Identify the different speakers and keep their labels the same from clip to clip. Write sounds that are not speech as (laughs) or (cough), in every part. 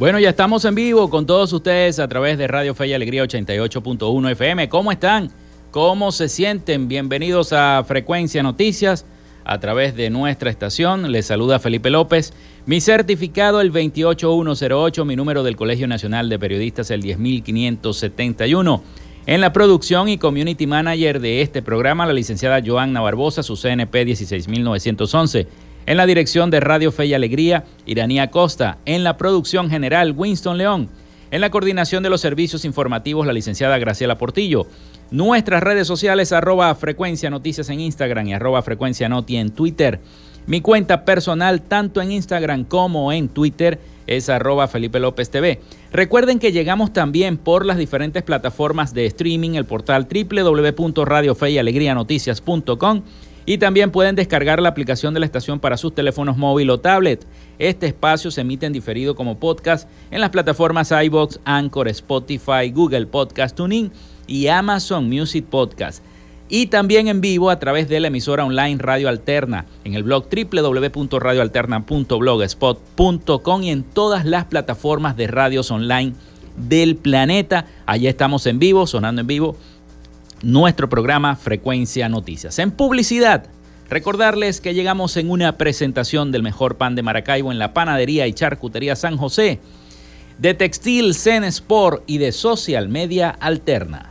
Speaker 1: Bueno, ya estamos en vivo con todos ustedes a través de Radio Fe y Alegría 88.1 FM. ¿Cómo están? ¿Cómo se sienten? Bienvenidos a Frecuencia Noticias a través de nuestra estación. Les saluda Felipe López. Mi certificado el 28108, mi número del Colegio Nacional de Periodistas el 10571. En la producción y community manager de este programa, la licenciada Joanna Barbosa, su CNP 16911. En la dirección de Radio Fe y Alegría, Iranía Costa. En la producción general, Winston León. En la coordinación de los servicios informativos, la licenciada Graciela Portillo. Nuestras redes sociales, arroba frecuencia noticias en Instagram y arroba frecuencia noti en Twitter. Mi cuenta personal, tanto en Instagram como en Twitter, es arroba Felipe López TV. Recuerden que llegamos también por las diferentes plataformas de streaming, el portal www.radiofeyalegrianoticias.com y también pueden descargar la aplicación de la estación para sus teléfonos móvil o tablet. Este espacio se emite en diferido como podcast en las plataformas iBox, Anchor, Spotify, Google Podcast Tuning y Amazon Music Podcast. Y también en vivo a través de la emisora online Radio Alterna en el blog www.radioalterna.blogspot.com y en todas las plataformas de radios online del planeta. Allí estamos en vivo, sonando en vivo nuestro programa Frecuencia Noticias. En publicidad, recordarles que llegamos en una presentación del mejor pan de Maracaibo en la panadería y charcutería San José, de Textil Zen Sport y de Social Media Alterna.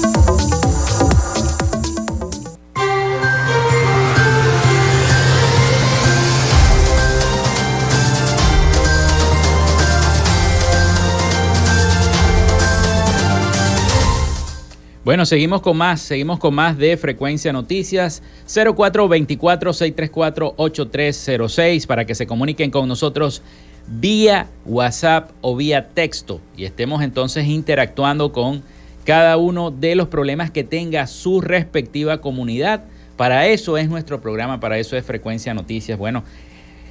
Speaker 1: Bueno,
Speaker 2: seguimos con más, seguimos con más de Frecuencia Noticias 0424-634-8306 para que se comuniquen con nosotros vía WhatsApp o vía texto y estemos entonces interactuando con cada uno de los problemas que tenga su respectiva comunidad. Para eso es nuestro programa, para eso es Frecuencia Noticias. Bueno,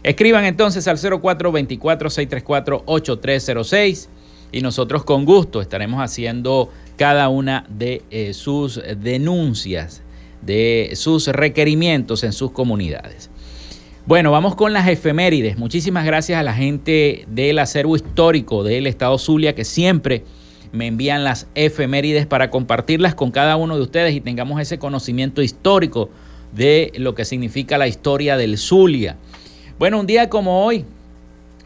Speaker 2: escriban entonces al 0424-634-8306 y nosotros con gusto estaremos haciendo cada una de eh, sus denuncias, de sus requerimientos en sus comunidades. Bueno, vamos con las efemérides. Muchísimas gracias a la gente del acervo histórico del Estado Zulia que siempre me envían las efemérides para compartirlas con cada uno de ustedes y tengamos ese conocimiento histórico de lo que significa la historia del Zulia. Bueno, un día como hoy,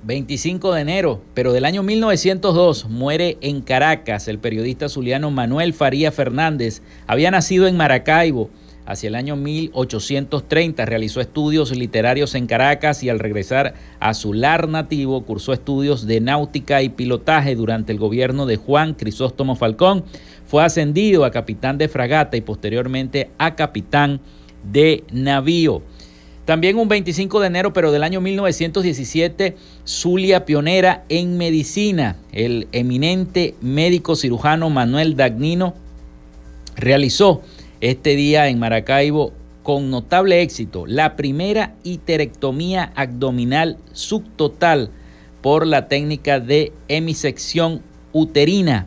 Speaker 2: 25 de enero, pero del año 1902, muere en Caracas el periodista zuliano Manuel Faría Fernández. Había nacido en Maracaibo hacia el año 1830. Realizó estudios literarios en Caracas y al regresar a su lar nativo cursó estudios de náutica y pilotaje durante el gobierno de Juan Crisóstomo Falcón. Fue ascendido a capitán de fragata y posteriormente a capitán de navío. También un 25 de enero, pero del año 1917, Zulia pionera en medicina. El eminente médico cirujano Manuel Dagnino realizó este día en Maracaibo con notable éxito la primera iterectomía abdominal subtotal por la técnica de hemisección uterina.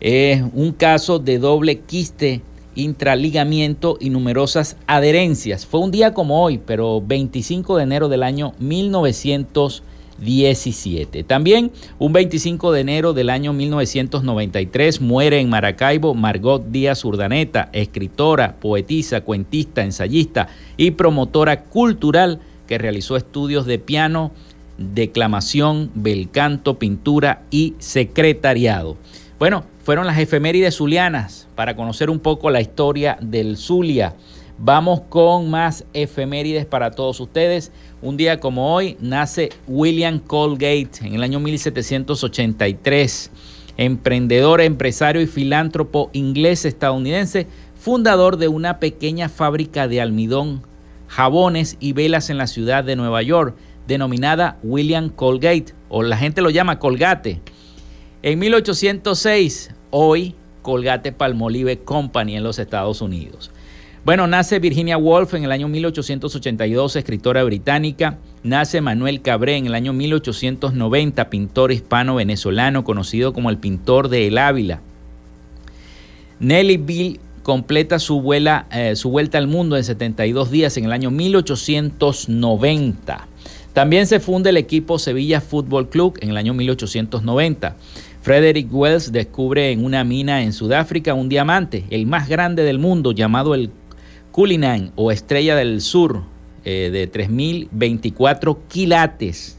Speaker 2: Es un caso de doble quiste intraligamiento y numerosas adherencias. Fue un día como hoy, pero 25 de enero del año 1917. También un 25 de enero del año 1993 muere en Maracaibo Margot Díaz Urdaneta, escritora, poetisa, cuentista, ensayista y promotora cultural que realizó estudios de piano, declamación, bel canto, pintura y secretariado. Bueno, fueron las efemérides zulianas para conocer un poco la historia del Zulia. Vamos con más efemérides para todos ustedes. Un día como hoy nace William Colgate en el año 1783, emprendedor, empresario y filántropo inglés estadounidense, fundador de una pequeña fábrica de almidón, jabones y velas en la ciudad de Nueva York, denominada William Colgate, o la gente lo llama Colgate. En 1806, hoy Colgate Palmolive Company en los Estados Unidos. Bueno, nace Virginia Woolf en el año 1882, escritora británica. Nace Manuel Cabré en el año 1890, pintor hispano-venezolano conocido como el pintor de El Ávila. Nelly Bill completa su, eh, su vuelta al mundo en 72 días en el año 1890. También se funda el equipo Sevilla Fútbol Club en el año 1890. Frederick Wells descubre en una mina en Sudáfrica un diamante, el más grande del mundo, llamado el Cullinan o Estrella del Sur, eh, de 3.024 quilates.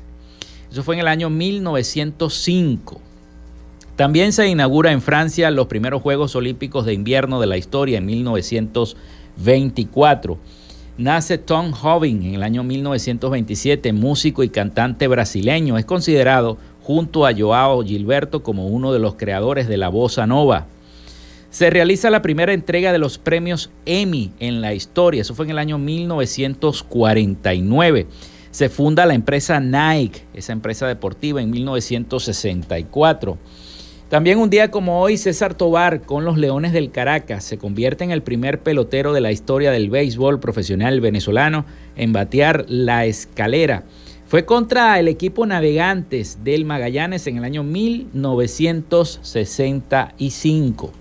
Speaker 2: Eso fue en el año 1905. También se inaugura en Francia los primeros Juegos Olímpicos de Invierno de la historia en 1924. Nace Tom Hoving en el año 1927, músico y cantante brasileño. Es considerado junto a Joao Gilberto como uno de los creadores de la bossa nova. Se realiza la primera entrega de los premios Emmy en la historia, eso fue en el año 1949. Se funda la empresa Nike, esa empresa deportiva, en 1964. También un día como hoy, César Tobar con los Leones del Caracas se convierte en el primer pelotero de la historia del béisbol profesional venezolano en batear la escalera fue contra el equipo Navegantes del Magallanes en el año 1965.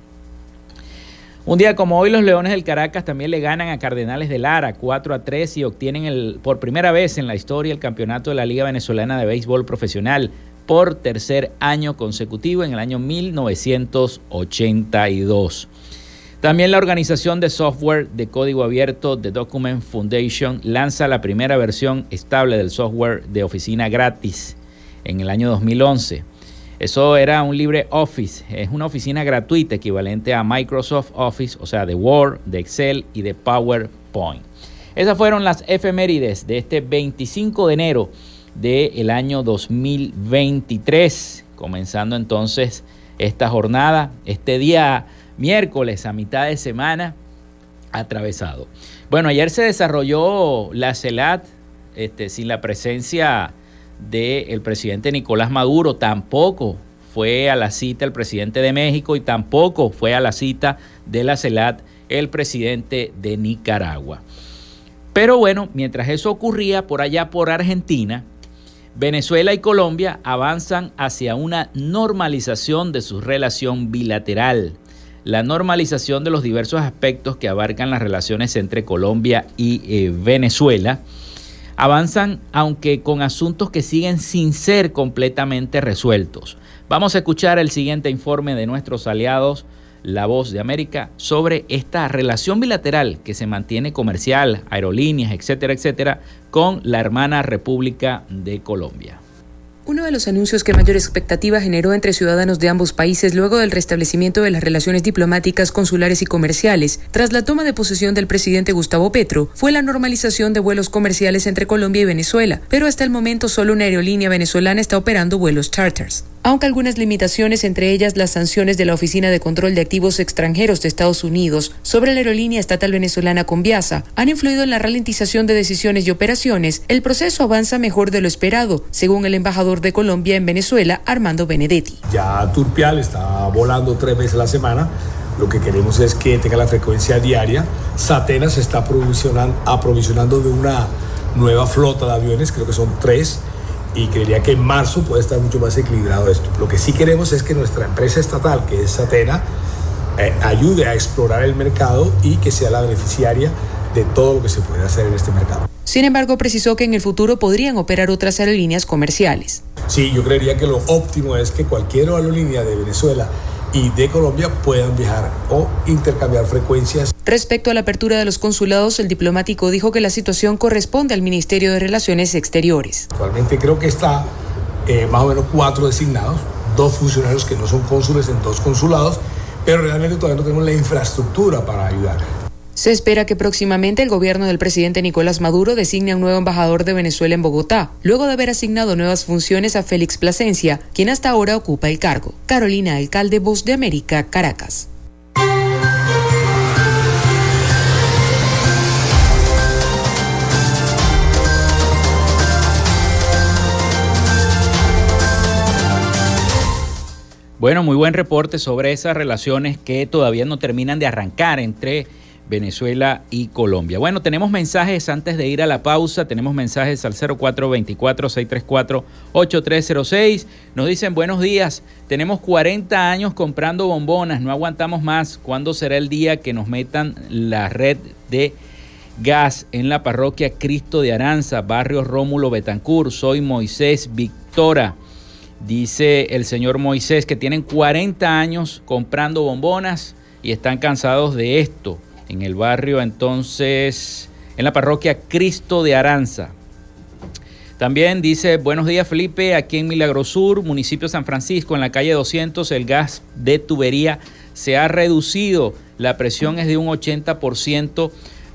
Speaker 2: Un día como hoy, los Leones del Caracas también le ganan a Cardenales de Lara 4 a 3 y obtienen el, por primera vez en la historia el campeonato de la Liga Venezolana de Béisbol Profesional por tercer año consecutivo en el año 1982. También la organización de software de código abierto The Document Foundation lanza la primera versión estable del software de oficina gratis en el año 2011. Eso era un libre Office, es una oficina gratuita equivalente a Microsoft Office, o sea, de Word, de Excel y de PowerPoint. Esas fueron las efemérides de este 25 de enero del año 2023, comenzando entonces esta jornada, este día miércoles a mitad de semana atravesado. Bueno, ayer se desarrolló la CELAT este, sin la presencia del presidente Nicolás Maduro, tampoco fue a la cita el presidente de México y tampoco fue a la cita de la CELAT el presidente de Nicaragua. Pero bueno, mientras eso ocurría por allá por Argentina, Venezuela y Colombia avanzan hacia una normalización de su relación bilateral, la normalización de los diversos aspectos que abarcan las relaciones entre Colombia y eh, Venezuela avanzan aunque con asuntos que siguen sin ser completamente resueltos. Vamos a escuchar el siguiente informe de nuestros aliados, La Voz de América, sobre esta relación bilateral que se mantiene comercial, aerolíneas, etcétera, etcétera, con la hermana República de Colombia.
Speaker 3: Uno de los anuncios que mayor expectativa generó entre ciudadanos de ambos países luego del restablecimiento de las relaciones diplomáticas, consulares y comerciales, tras la toma de posesión del presidente Gustavo Petro, fue la normalización de vuelos comerciales entre Colombia y Venezuela, pero hasta el momento solo una aerolínea venezolana está operando vuelos charters aunque algunas limitaciones, entre ellas las sanciones de la Oficina de Control de Activos Extranjeros de Estados Unidos sobre la aerolínea estatal venezolana Conviasa, han influido en la ralentización de decisiones y operaciones, el proceso avanza mejor de lo esperado, según el embajador de Colombia en Venezuela, Armando Benedetti.
Speaker 4: Ya Turpial está volando tres veces a la semana. Lo que queremos es que tenga la frecuencia diaria. Satena se está aprovisionando de una nueva flota de aviones, creo que son tres y creería que en marzo puede estar mucho más equilibrado esto. Lo que sí queremos es que nuestra empresa estatal, que es Satena, eh, ayude a explorar el mercado y que sea la beneficiaria de todo lo que se puede hacer en este mercado.
Speaker 3: Sin embargo, precisó que en el futuro podrían operar otras aerolíneas comerciales.
Speaker 4: Sí, yo creería que lo óptimo es que cualquier aerolínea de Venezuela y de Colombia puedan viajar o intercambiar frecuencias.
Speaker 3: Respecto a la apertura de los consulados, el diplomático dijo que la situación corresponde al Ministerio de Relaciones Exteriores.
Speaker 4: Actualmente creo que está eh, más o menos cuatro designados, dos funcionarios que no son cónsules en dos consulados, pero realmente todavía no tenemos la infraestructura para ayudar.
Speaker 3: Se espera que próximamente el gobierno del presidente Nicolás Maduro designe a un nuevo embajador de Venezuela en Bogotá, luego de haber asignado nuevas funciones a Félix Plasencia, quien hasta ahora ocupa el cargo. Carolina Alcalde, Voz de América, Caracas.
Speaker 2: Bueno, muy buen reporte sobre esas relaciones que todavía no terminan de arrancar entre Venezuela y Colombia. Bueno, tenemos mensajes antes de ir a la pausa. Tenemos mensajes al 0424-634-8306. Nos dicen buenos días. Tenemos 40 años comprando bombonas. No aguantamos más. ¿Cuándo será el día que nos metan la red de gas en la parroquia Cristo de Aranza, barrio Rómulo Betancur? Soy Moisés Victora. Dice el señor Moisés que tienen 40 años comprando bombonas y están cansados de esto en el barrio entonces, en la parroquia Cristo de Aranza. También dice, buenos días Felipe, aquí en Milagrosur, municipio San Francisco, en la calle 200, el gas de tubería se ha reducido, la presión es de un 80%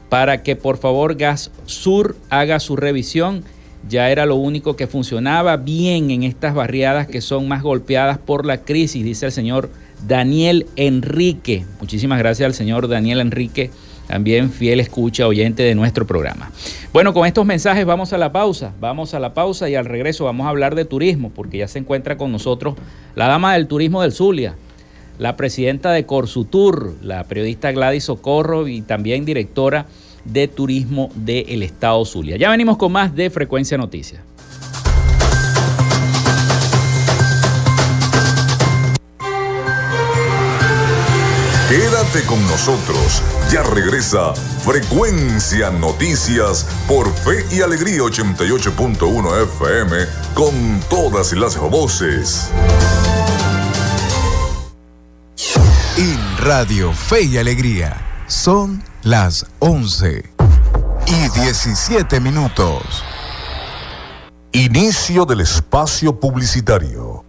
Speaker 2: para que por favor Gas Sur haga su revisión. Ya era lo único que funcionaba bien en estas barriadas que son más golpeadas por la crisis, dice el señor Daniel Enrique. Muchísimas gracias al señor Daniel Enrique, también fiel escucha, oyente de nuestro programa. Bueno, con estos mensajes vamos a la pausa, vamos a la pausa y al regreso vamos a hablar de turismo, porque ya se encuentra con nosotros la dama del turismo del Zulia, la presidenta de Corsutur, la periodista Gladys Socorro y también directora de turismo del Estado Zulia. Ya venimos con más de Frecuencia Noticias.
Speaker 5: Quédate con nosotros. Ya regresa Frecuencia Noticias por Fe y Alegría 88.1 FM con todas las voces.
Speaker 6: En Radio Fe y Alegría son las 11 y 17 minutos.
Speaker 5: Inicio del espacio publicitario.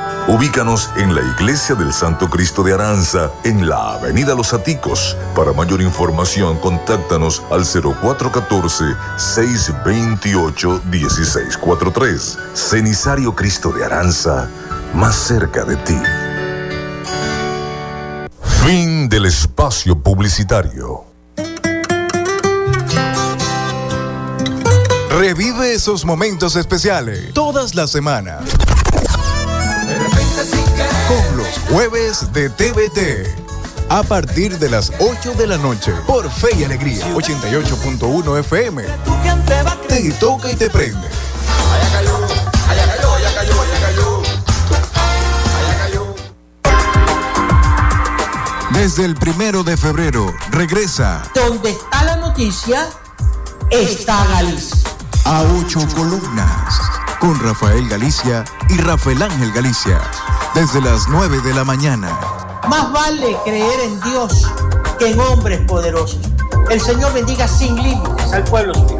Speaker 5: Ubícanos en la Iglesia del Santo Cristo de Aranza, en la Avenida Los Aticos. Para mayor información, contáctanos al 0414-628-1643. Cenisario Cristo de Aranza, más cerca de ti. Fin del espacio publicitario.
Speaker 6: Revive esos momentos especiales todas las semanas. Con los jueves de TVT. A partir de las 8 de la noche por Fe y Alegría 88.1 FM. Te toca y te prende. Desde el primero de febrero regresa.
Speaker 7: Donde está la noticia, está Galicia.
Speaker 6: A ocho columnas. Con Rafael Galicia y Rafael Ángel Galicia. Desde las 9 de la mañana.
Speaker 7: Más vale creer en Dios que en hombres poderosos. El Señor bendiga sin límites al pueblo suyo.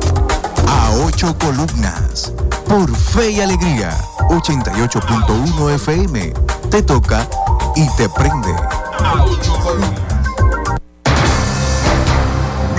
Speaker 6: A ocho columnas. Por Fe y Alegría. 88.1 FM. Te toca y te prende.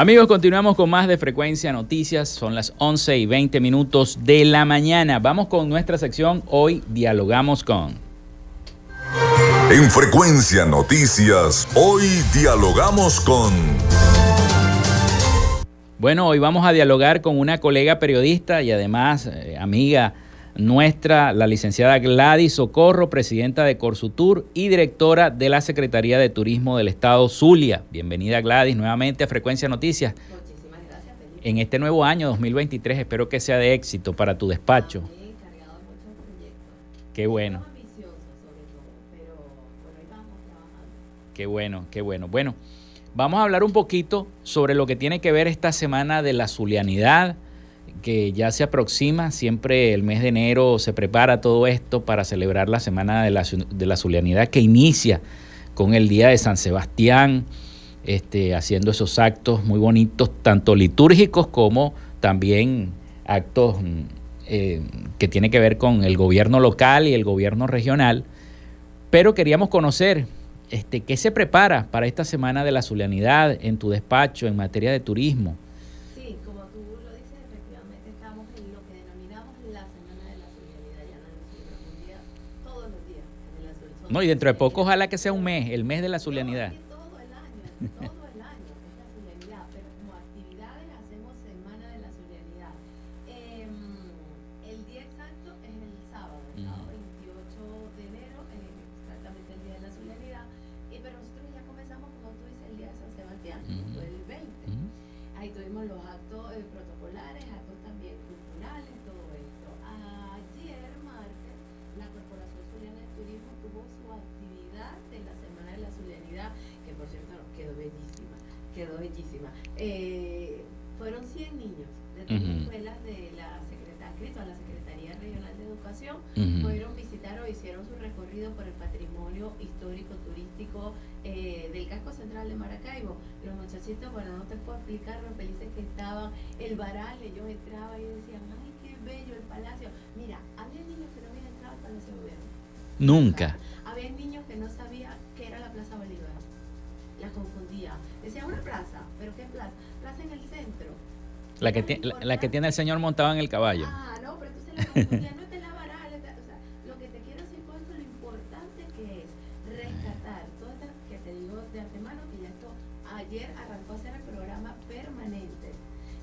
Speaker 2: Amigos, continuamos con más de Frecuencia Noticias. Son las 11 y 20 minutos de la mañana. Vamos con nuestra sección. Hoy dialogamos con.
Speaker 5: En Frecuencia Noticias, hoy dialogamos con...
Speaker 2: Bueno, hoy vamos a dialogar con una colega periodista y además eh, amiga nuestra, la licenciada Gladys Socorro, presidenta de Corsutur y directora de la Secretaría de Turismo del Estado Zulia. Bienvenida Gladys nuevamente a Frecuencia Noticias. Muchísimas gracias. En este nuevo año 2023 espero que sea de éxito para tu despacho. Qué bueno. Qué bueno, qué bueno. Bueno, vamos a hablar un poquito sobre lo que tiene que ver esta semana de la zulianidad que ya se aproxima, siempre el mes de enero se prepara todo esto para celebrar la Semana de la, de la Zulianidad que inicia con el Día de San Sebastián, este, haciendo esos actos muy bonitos, tanto litúrgicos como también actos eh, que tienen que ver con el gobierno local y el gobierno regional. Pero queríamos conocer este, qué se prepara para esta Semana de la Zulianidad en tu despacho en materia de turismo. No, y dentro de poco ojalá que sea un mes, el mes de la zulianidad. (laughs)
Speaker 8: Eh, fueron 100 niños de todas las escuelas de la Secretaría, a la Secretaría Regional de Educación, uh -huh. fueron visitar o hicieron su recorrido por el patrimonio histórico, turístico eh, del casco central de Maracaibo. Los muchachitos, bueno, no te puedo explicar lo felices que estaban, el varal, ellos entraban y decían, ay, qué bello el palacio. Mira, había niños que no habían entrado al Palacio de Gobierno.
Speaker 2: Nunca.
Speaker 8: La que, tiene, la, la, que tiene el señor montado en el caballo. Ah, no, pero entonces ya no te
Speaker 2: la varal, o sea, lo que te quiero decir con esto, lo importante
Speaker 8: que es rescatar todo esto que te digo de antemano, que ya esto ayer arrancó a ser el programa permanente,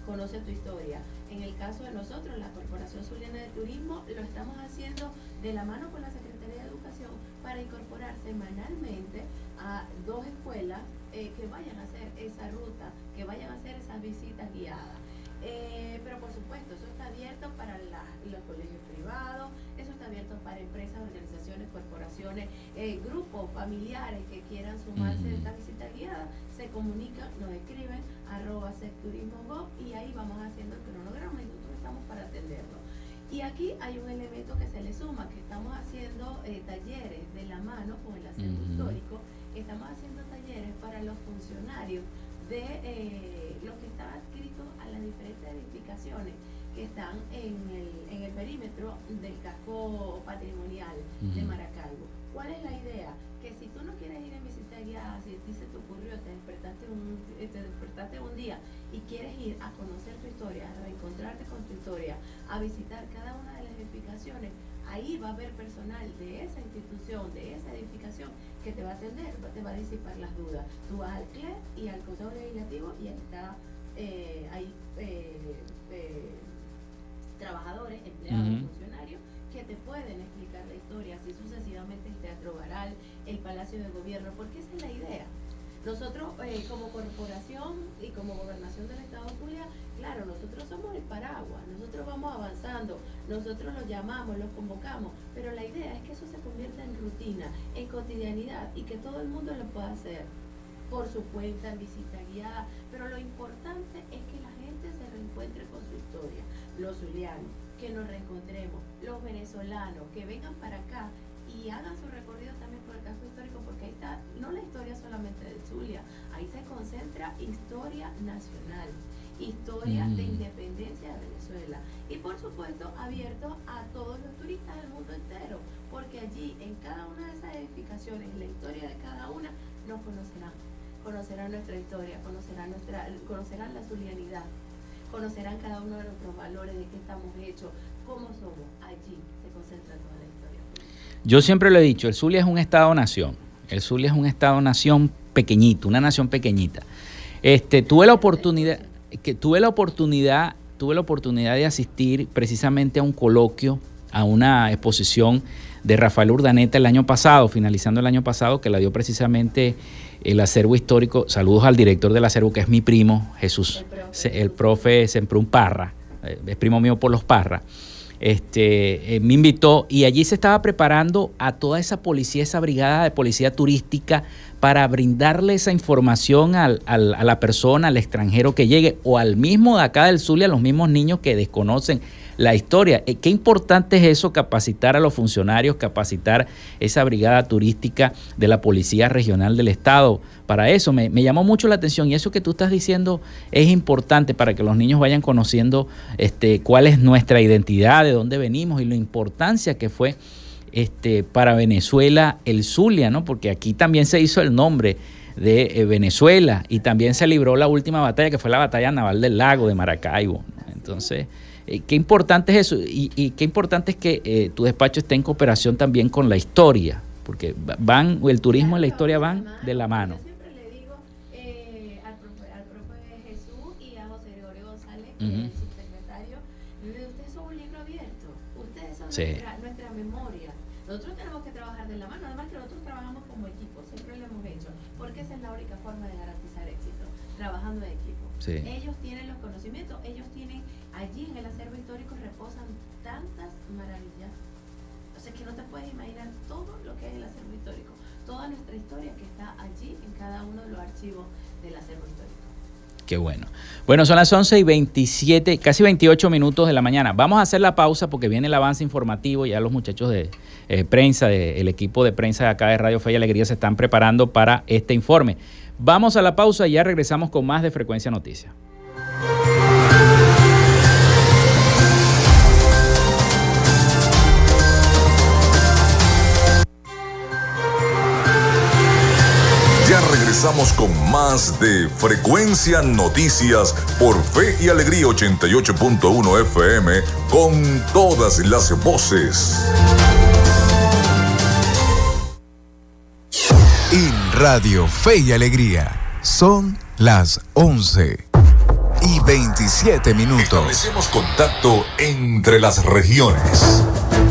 Speaker 8: conoce tu historia. En el caso de nosotros, la Corporación Zuliana de Turismo, lo estamos haciendo de la mano con la Secretaría de Educación para incorporar semanalmente a dos escuelas eh, que vayan a hacer esa ruta, que vayan a hacer esas visitas guiadas eh, pero por supuesto, eso está abierto para los colegios privados, eso está abierto para empresas, organizaciones, corporaciones, eh, grupos familiares que quieran sumarse a esta visita guiada, se comunican, nos escriben, arroba secturismo y ahí vamos haciendo el cronograma y nosotros estamos para atenderlo. Y aquí hay un elemento que se le suma, que estamos haciendo eh, talleres de la mano con el acervo histórico, estamos haciendo talleres para los funcionarios de eh, los que están adscritos a las diferentes edificaciones que están en el, en el perímetro del casco patrimonial de Maracaibo. ¿Cuál es la idea? Que si tú no quieres ir en visita guiada, si a ti se te ocurrió, te despertaste un, te despertaste un día y quieres ir a conocer tu historia, a reencontrarte con tu historia, a visitar cada una de las edificaciones, ahí va a haber personal de esa institución, de esa edificación, que te va a atender, te va a disipar las dudas. Tú vas al CLE y al Consejo Legislativo y ahí está, eh, hay eh, eh, trabajadores, empleados, funcionarios, que te pueden explicar la historia, así sucesivamente el Teatro Baral, el Palacio de Gobierno, porque esa es la idea nosotros, eh, como corporación y como gobernación del Estado Zulia, claro, nosotros somos el paraguas, nosotros vamos avanzando, nosotros los llamamos, los convocamos, pero la idea es que eso se convierta en rutina, en cotidianidad y que todo el mundo lo pueda hacer. Por su cuenta, en visita guiada, pero lo importante es que la gente se reencuentre con su historia, los zulianos, que nos reencontremos, los venezolanos, que vengan para acá y hagan su recorrido también por el casco histórico, porque ahí está no la historia solamente de Zulia, ahí se concentra historia nacional, historia de mm. independencia de Venezuela y por supuesto abierto a todos los turistas del mundo entero, porque allí en cada una de esas edificaciones, la historia de cada una, nos conocerán, conocerán nuestra historia, conocerán, nuestra, conocerán la zulianidad, conocerán cada uno de nuestros valores, de qué estamos hechos, cómo somos, allí se concentra toda la historia.
Speaker 2: Yo siempre lo he dicho, el Zulia es un Estado-nación. El Zulia es un Estado-nación pequeñito, una nación pequeñita. Este, tuve la oportunidad, que tuve la oportunidad, tuve la oportunidad de asistir precisamente a un coloquio, a una exposición de Rafael Urdaneta el año pasado, finalizando el año pasado, que la dio precisamente el acervo histórico. Saludos al director del acervo, que es mi primo, Jesús, el profe, el profe Parra, eh, es primo mío por los Parra este, eh, me invitó y allí se estaba preparando a toda esa policía, esa brigada de policía turística para brindarle esa información al, a la persona, al extranjero que llegue o al mismo de acá del Zulia, a los mismos niños que desconocen la historia. Eh, qué importante es eso, capacitar a los funcionarios, capacitar esa brigada turística de la Policía Regional del Estado. Para eso me, llamó mucho la atención y eso que tú estás diciendo es importante para que los niños vayan conociendo este, cuál es nuestra identidad, de dónde venimos y la importancia que fue este, para Venezuela el Zulia, ¿no? porque aquí también se hizo el nombre de eh, Venezuela y también se libró la última batalla que fue la batalla naval del lago de Maracaibo. Entonces, eh, qué importante es eso y, qué importante es que eh, tu despacho esté en cooperación también con la historia, porque van, el turismo y la historia van de la mano.
Speaker 8: Yo siempre le digo eh, al, profe, al profe Jesús y a José Gregorio González, uh -huh. el subsecretario, ustedes son un libro abierto, ustedes son sí. nuestra, nuestra memoria. Nosotros tenemos que trabajar de la mano, además que nosotros trabajamos como equipo, siempre lo hemos hecho, porque esa es la única forma de garantizar éxito, trabajando en equipo. Sí. Ellos tienen los conocimientos, ellos tienen allí en el nuestra historia que está allí en cada uno de los archivos del acervo histórico.
Speaker 2: Qué bueno. Bueno, son las 11 y 27, casi 28 minutos de la mañana. Vamos a hacer la pausa porque viene el avance informativo. Ya los muchachos de eh, prensa, de, equipo de prensa de acá de Radio Fe y Alegría se están preparando para este informe. Vamos a la pausa y ya regresamos con más de Frecuencia Noticias.
Speaker 5: Regresamos con más de Frecuencia Noticias por Fe y Alegría 88.1 FM con todas las voces.
Speaker 6: En Radio Fe y Alegría son las 11 y 27 minutos.
Speaker 5: Establecemos contacto entre las regiones.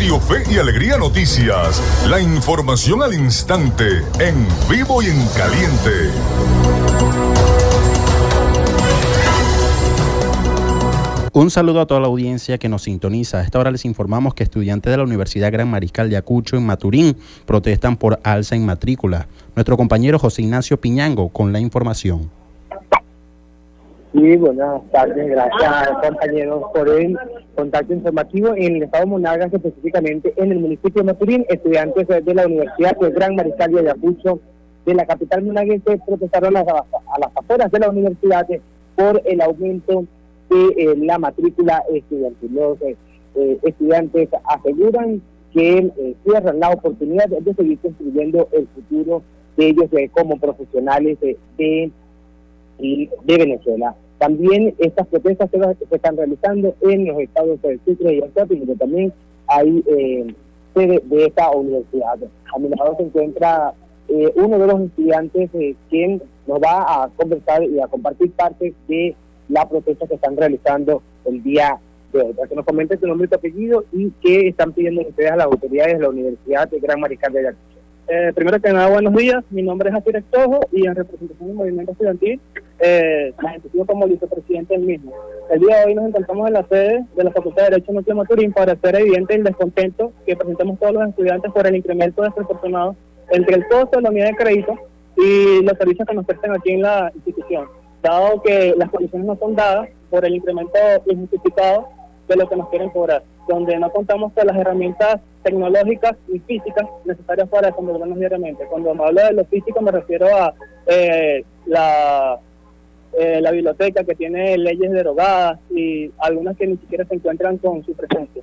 Speaker 5: Fe y Alegría Noticias, la información al instante, en vivo y en caliente.
Speaker 9: Un saludo a toda la audiencia que nos sintoniza. A esta hora les informamos que estudiantes de la Universidad Gran Mariscal de Acucho en Maturín protestan por alza en matrícula. Nuestro compañero José Ignacio Piñango con la información.
Speaker 10: Sí, buenas tardes, gracias compañeros por el contacto informativo en el estado de Monagas, específicamente en el municipio de Maturín, estudiantes de la Universidad de Gran Mariscal de Ayacucho de la capital monaguense protestaron a las, a las afueras de la universidad por el aumento de eh, la matrícula estudiantil. Los eh, eh, estudiantes aseguran que cierran la oportunidad de seguir construyendo el futuro de ellos como profesionales de, de, Venezuela. También estas protestas se, están realizando en los estados de Sucre y Alzate, pero también hay sede de esta universidad. A mi lado se encuentra uno de los estudiantes quien nos va a conversar y a compartir parte de la protesta que están realizando el día de hoy. Para que nos comenten su nombre y su apellido y qué están pidiendo ustedes a las autoridades de la Universidad de Gran Mariscal de Ayacucho.
Speaker 11: Eh, primero que nada, buenos días. Mi nombre es Javier Estojo y en representación del movimiento estudiantil eh, como vicepresidente del mismo. El día de hoy nos encontramos en la sede de la Facultad de Derecho Núcleo Maturín para hacer evidente el descontento que presentamos todos los estudiantes por el incremento desproporcionado entre el costo de la unidad de crédito y los servicios que nos prestan aquí en la institución dado que las condiciones no son dadas por el incremento injustificado de lo que nos quieren cobrar, donde no contamos con las herramientas tecnológicas y físicas necesarias para desenvolvernos diariamente. Cuando me hablo de lo físico me refiero a eh, la, eh, la biblioteca que tiene leyes derogadas y algunas que ni siquiera se encuentran con su presencia.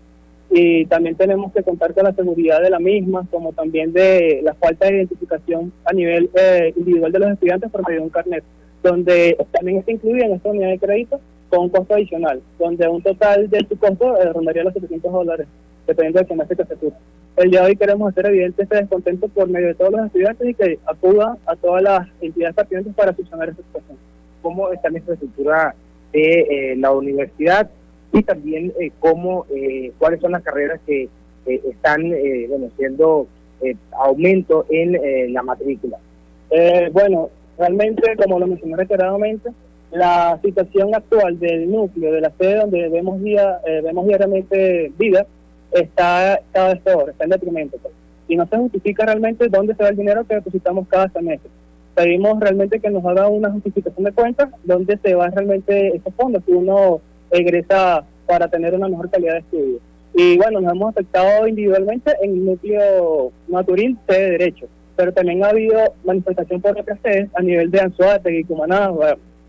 Speaker 11: Y también tenemos que contar con la seguridad de la misma, como también de la falta de identificación a nivel eh, individual de los estudiantes por medio de un carnet donde también está incluida en esta unidad de crédito con un costo adicional, donde un total de su costo eh, rondaría los 700 dólares, dependiendo del semestre que se cursa. El día de hoy queremos hacer evidente este descontento por medio de todos los estudiantes y que acudan a todas las entidades pertinentes para solucionar esta situación.
Speaker 10: ¿Cómo está la infraestructura de eh, la universidad y también eh, cómo, cuáles son las carreras que están bueno, siendo aumento en la matrícula?
Speaker 11: bueno, Realmente, como lo mencioné reiteradamente, la situación actual del núcleo, de la sede donde vemos, día, eh, vemos diariamente vida, está cada vez peor, está en detrimento. Pues. Y no se justifica realmente dónde se va el dinero que depositamos cada semestre. Pedimos realmente que nos haga una justificación de cuentas donde se va realmente esos fondos que uno egresa para tener una mejor calidad de estudio. Y bueno, nos hemos afectado individualmente en el núcleo Maturín, sede de Derecho pero también ha habido manifestación por otras sedes a nivel de Anzuategui, Cumaná,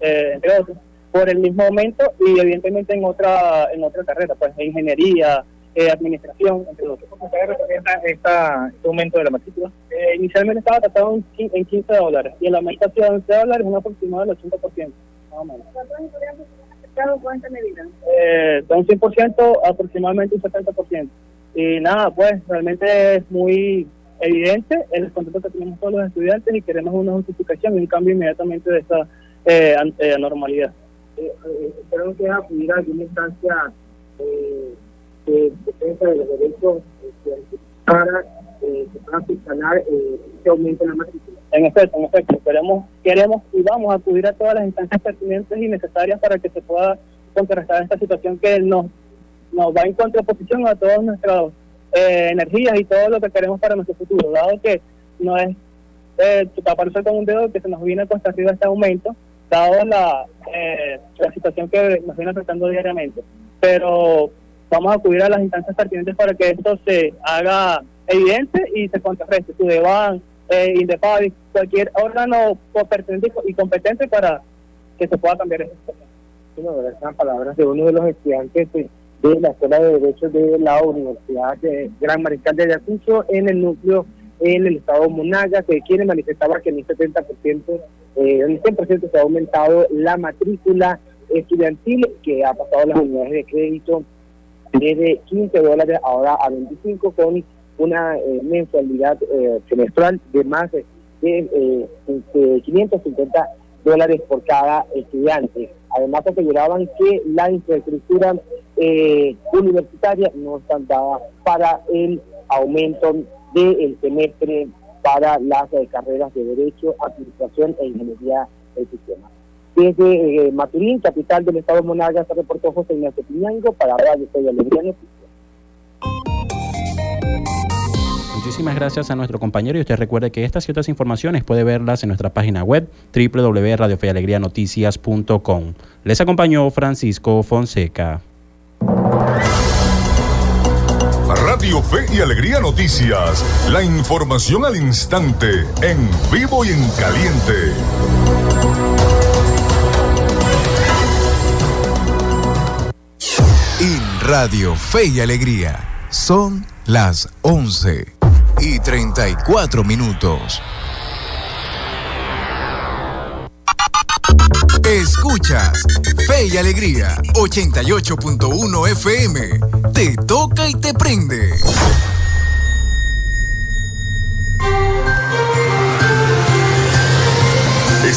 Speaker 11: eh, entre otros, por el mismo aumento y evidentemente en otra en otra carrera, pues ingeniería, eh, administración, entre otros.
Speaker 10: ¿Cómo se representa esta, este aumento de la matrícula?
Speaker 11: Eh, inicialmente estaba tratado en, en 15 dólares y el aumento ha sido de 11 dólares, un aproximado del 80%, más o menos. ¿Cuántos estudiantes han afectado con esta medida? Eh, de un 100% aproximadamente un 70%. Y nada, pues realmente es muy evidente el descontento que tenemos todos los estudiantes y queremos una justificación y un cambio inmediatamente de esta eh, eh anormalidad.
Speaker 10: Eh, eh, esperamos que acudir a alguna instancia eh, de defensa de los derechos para que puedan subsanar este aumento en la matrícula.
Speaker 11: En efecto, en efecto, queremos, queremos y vamos a acudir a todas las instancias pertinentes y necesarias para que se pueda contrarrestar esta situación que nos, nos va en contraposición a todos nuestros eh, energías y todo lo que queremos para nuestro futuro, dado que no es eh, taparse con un dedo que se nos viene a arriba este aumento, dado la, eh, la situación que nos viene afectando diariamente. Pero vamos a acudir a las instancias pertinentes para que esto se haga evidente y se contrarreste. Sudeban, eh, Indepavi, cualquier órgano pertinente y competente para que se pueda cambiar esa situación.
Speaker 10: Bueno, estas palabras de uno de los estudiantes de, la Escuela de Derecho de la Universidad de Gran Mariscal de Ayacucho en el núcleo en el estado Monaga, que quiere manifestaba que en un 70%, eh, en un 100% se ha aumentado la matrícula estudiantil, que ha pasado las unidades de crédito de 15 dólares ahora a 25 con una eh, mensualidad eh, semestral de más de, de 550 dólares por cada estudiante. Además aseguraban que la infraestructura eh, universitaria no está dada para el aumento del semestre para las eh, carreras de Derecho, Administración e Ingeniería del Sistema. Desde eh, Maturín, capital del estado de Monagas, se reportó José Ignacio Piñango para Radio de Alegría Noticias.
Speaker 9: Muchísimas gracias a nuestro compañero y usted recuerde que estas y otras informaciones puede verlas en nuestra página web www.radiofealegrianoticias.com. Les acompañó Francisco Fonseca.
Speaker 5: Radio Fe y Alegría Noticias, la información al instante, en vivo y en caliente.
Speaker 6: Radio Fe y Alegría son las 11 y 34 minutos. Escuchas Fe y Alegría 88.1 FM. Te toca y te prende.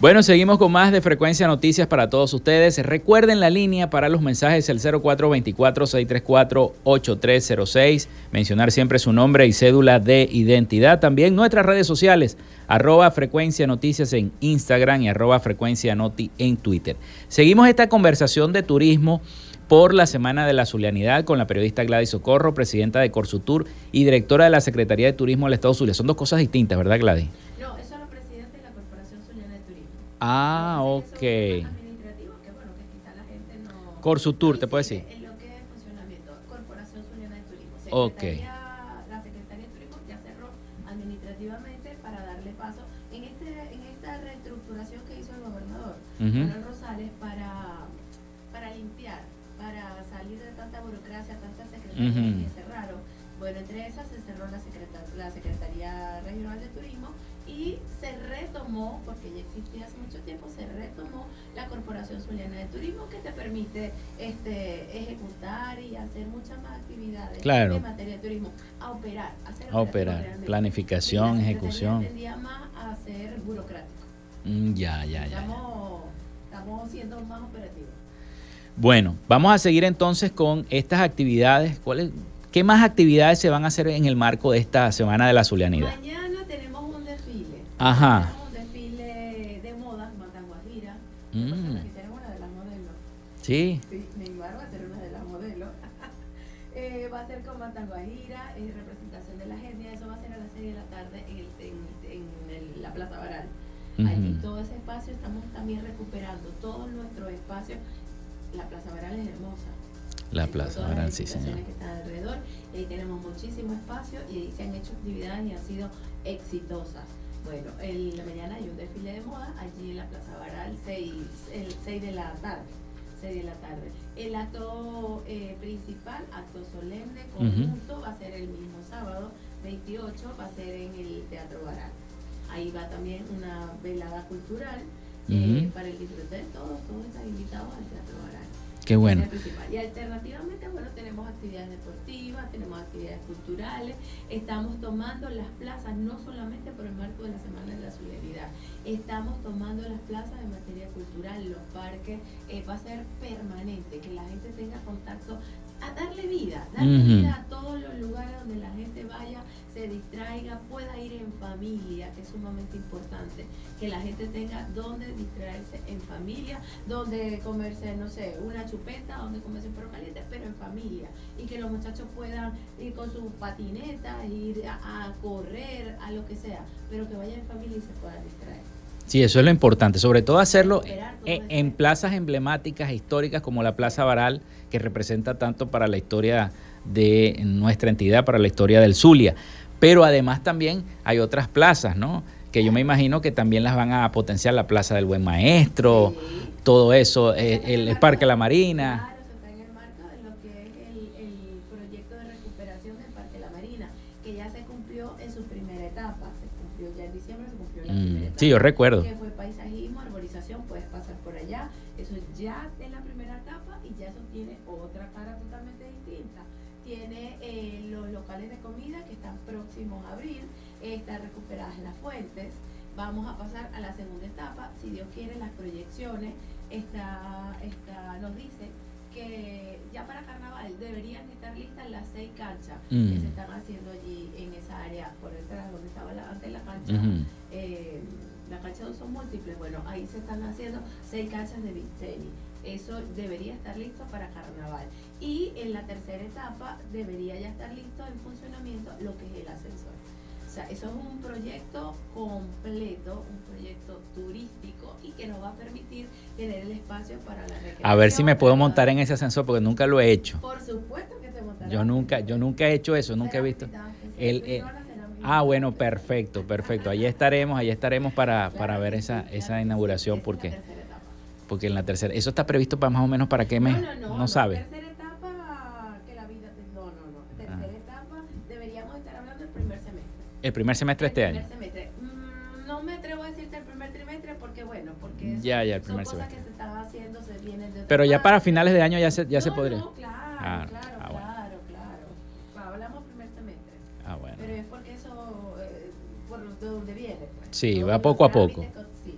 Speaker 12: Bueno, seguimos con más de Frecuencia Noticias para todos ustedes. Recuerden la línea para los mensajes el 0424-634-8306. Mencionar siempre su nombre y cédula de identidad. También nuestras redes sociales, arroba Frecuencia Noticias en Instagram y arroba Frecuencia Noti en Twitter. Seguimos esta conversación de turismo por la Semana de la Zulianidad con la periodista Gladys Socorro, presidenta de Corsutur y directora de la Secretaría de Turismo del Estado Zulia. Son dos cosas distintas, ¿verdad, Gladys? Ah, ok. Corsutur, ¿te puedo decir?
Speaker 8: En lo que es funcionamiento, Corporación Zuliana de Turismo.
Speaker 12: Ok.
Speaker 8: La Secretaría de Turismo ya cerró administrativamente para darle paso en, este, en esta reestructuración que hizo el gobernador Manuel Rosales para, para limpiar salir de tanta burocracia, tantas secretarías
Speaker 2: Ujú.
Speaker 8: que cerraron. Bueno, entre esas se cerró la, secreta- la Secretaría retomó, porque ya existía hace mucho tiempo, se retomó la Corporación Zuliana de Turismo que te permite este, ejecutar y hacer muchas más actividades
Speaker 2: Claro.
Speaker 8: en materia de turismo, a operar, hacer
Speaker 2: A operar, planificación, ejecución.
Speaker 8: Tendía más a ser burocrático.
Speaker 2: Mm, Ya, ya, ya.
Speaker 8: Estamos, estamos siendo más operativos.
Speaker 2: Bueno, vamos a seguir entonces con estas actividades. ¿Cuáles, ¿Qué más actividades se van a hacer en el marco de esta Semana de la Zulianidad?
Speaker 8: Mañana tenemos un desfile.
Speaker 2: Ajá.
Speaker 8: Tenemos un desfile de moda, Matanguajira.
Speaker 2: Mm.
Speaker 8: Tenemos una de las modelos.
Speaker 2: Sí.
Speaker 8: Sí, Neymar va a ser una de las modelos. (laughs) Eh, va a ser con en representación de la etnia. Eso va a ser a las 6 de la tarde en, el- en- en el- la Plaza Baral. Allí
Speaker 2: Ujú.
Speaker 8: todo ese espacio estamos también recuperando todo nuestro espacio. La Plaza Baral es hermosa.
Speaker 2: La Plaza Baral, sí, señor.
Speaker 8: que están alrededor. Y ahí tenemos muchísimo espacio y ahí se han hecho actividades y han sido exitosas. Bueno, el, la mañana hay un desfile de moda allí en la Plaza Baral, 6, el 6 de la tarde. 6 de la tarde. El acto eh, principal, acto solemne, conjunto, va a ser el mismo sábado, 28, va a ser en el Teatro Baral. Ahí va también una velada cultural eh, para el disfrute de todos, todos están invitados al Teatro Baral.
Speaker 2: Qué bueno.
Speaker 8: Y alternativamente, bueno, tenemos actividades deportivas, tenemos actividades culturales, estamos tomando las plazas, no solamente por el marco de la Semana de la Solidaridad, estamos tomando las plazas en materia cultural, los parques, eh, va a ser permanente, que la gente tenga contacto, a darle vida, darle vida a todos los lugares donde la gente vaya, se distraiga, pueda ir en familia, que es sumamente importante, que la gente tenga donde distraerse en familia, donde comerse, no sé, una chupeta, donde comerse un perro caliente, pero en familia, y que los muchachos puedan ir con su patineta, ir a, a correr, a lo que sea, pero que vayan en familia y se puedan distraer.
Speaker 2: Sí, eso es lo importante, sobre todo hacerlo
Speaker 8: todo
Speaker 2: en, en plazas emblemáticas e históricas como la Plaza Baral, que representa tanto para la historia de nuestra entidad, para la historia del Zulia. Pero además también hay otras plazas, ¿no? Que yo me imagino que también las van a potenciar, la Plaza del Buen Maestro, todo eso, eh, el, el Parque La Marina. Sí, yo recuerdo.
Speaker 8: Que fue paisajismo, arborización, puedes pasar por allá, eso ya en la primera etapa y ya eso tiene otra cara totalmente distinta. Tiene eh, los locales de comida que están próximos a abrir, están recuperadas las fuentes. Vamos a pasar a la segunda etapa, si Dios quiere, las proyecciones. Está, está, nos dice que ya para carnaval deberían estar listas las seis canchas que
Speaker 2: Mm.
Speaker 8: se están haciendo allí en esa área por detrás donde estaba la, antes la cancha.
Speaker 2: Ujú.
Speaker 8: eh, la cancha de uso múltiple, bueno, ahí se están haciendo seis canchas de beach tenis. Eso debería estar listo para carnaval. Y en la tercera etapa debería ya estar listo en funcionamiento lo que es el ascensor. O sea, eso es un proyecto completo, un proyecto turístico y que nos va a permitir tener el espacio para la recreación.
Speaker 2: A ver si me puedo montar en ese ascensor porque nunca lo he hecho.
Speaker 8: Por supuesto que se montará.
Speaker 2: Yo nunca, yo nunca he hecho eso, nunca he visto. El, eh, ah, bueno, perfecto, perfecto. Ahí estaremos, ahí estaremos para, para ver esa, esa inauguración porque, porque en la tercera, eso está previsto para más o menos para qué mes,
Speaker 8: No, no, no,
Speaker 2: no sabe.
Speaker 8: Tercera etapa que la vida no, no, no. Tercera
Speaker 2: Ah.
Speaker 8: etapa deberíamos estar hablando del primer semestre.
Speaker 2: El primer semestre este
Speaker 8: El
Speaker 2: año.
Speaker 8: primer semestre. Mm, no me atrevo a decirte el primer trimestre porque bueno, porque
Speaker 2: Ya, ya, el
Speaker 8: son
Speaker 2: primer
Speaker 8: cosas
Speaker 2: semestre.
Speaker 8: que se están haciendo, se vienen de
Speaker 2: Pero ya
Speaker 8: parte.
Speaker 2: para finales de año ya se, ya se podría.
Speaker 8: Claro,
Speaker 2: Ah,
Speaker 8: claro,
Speaker 2: Sí, va poco a poco.
Speaker 8: sí.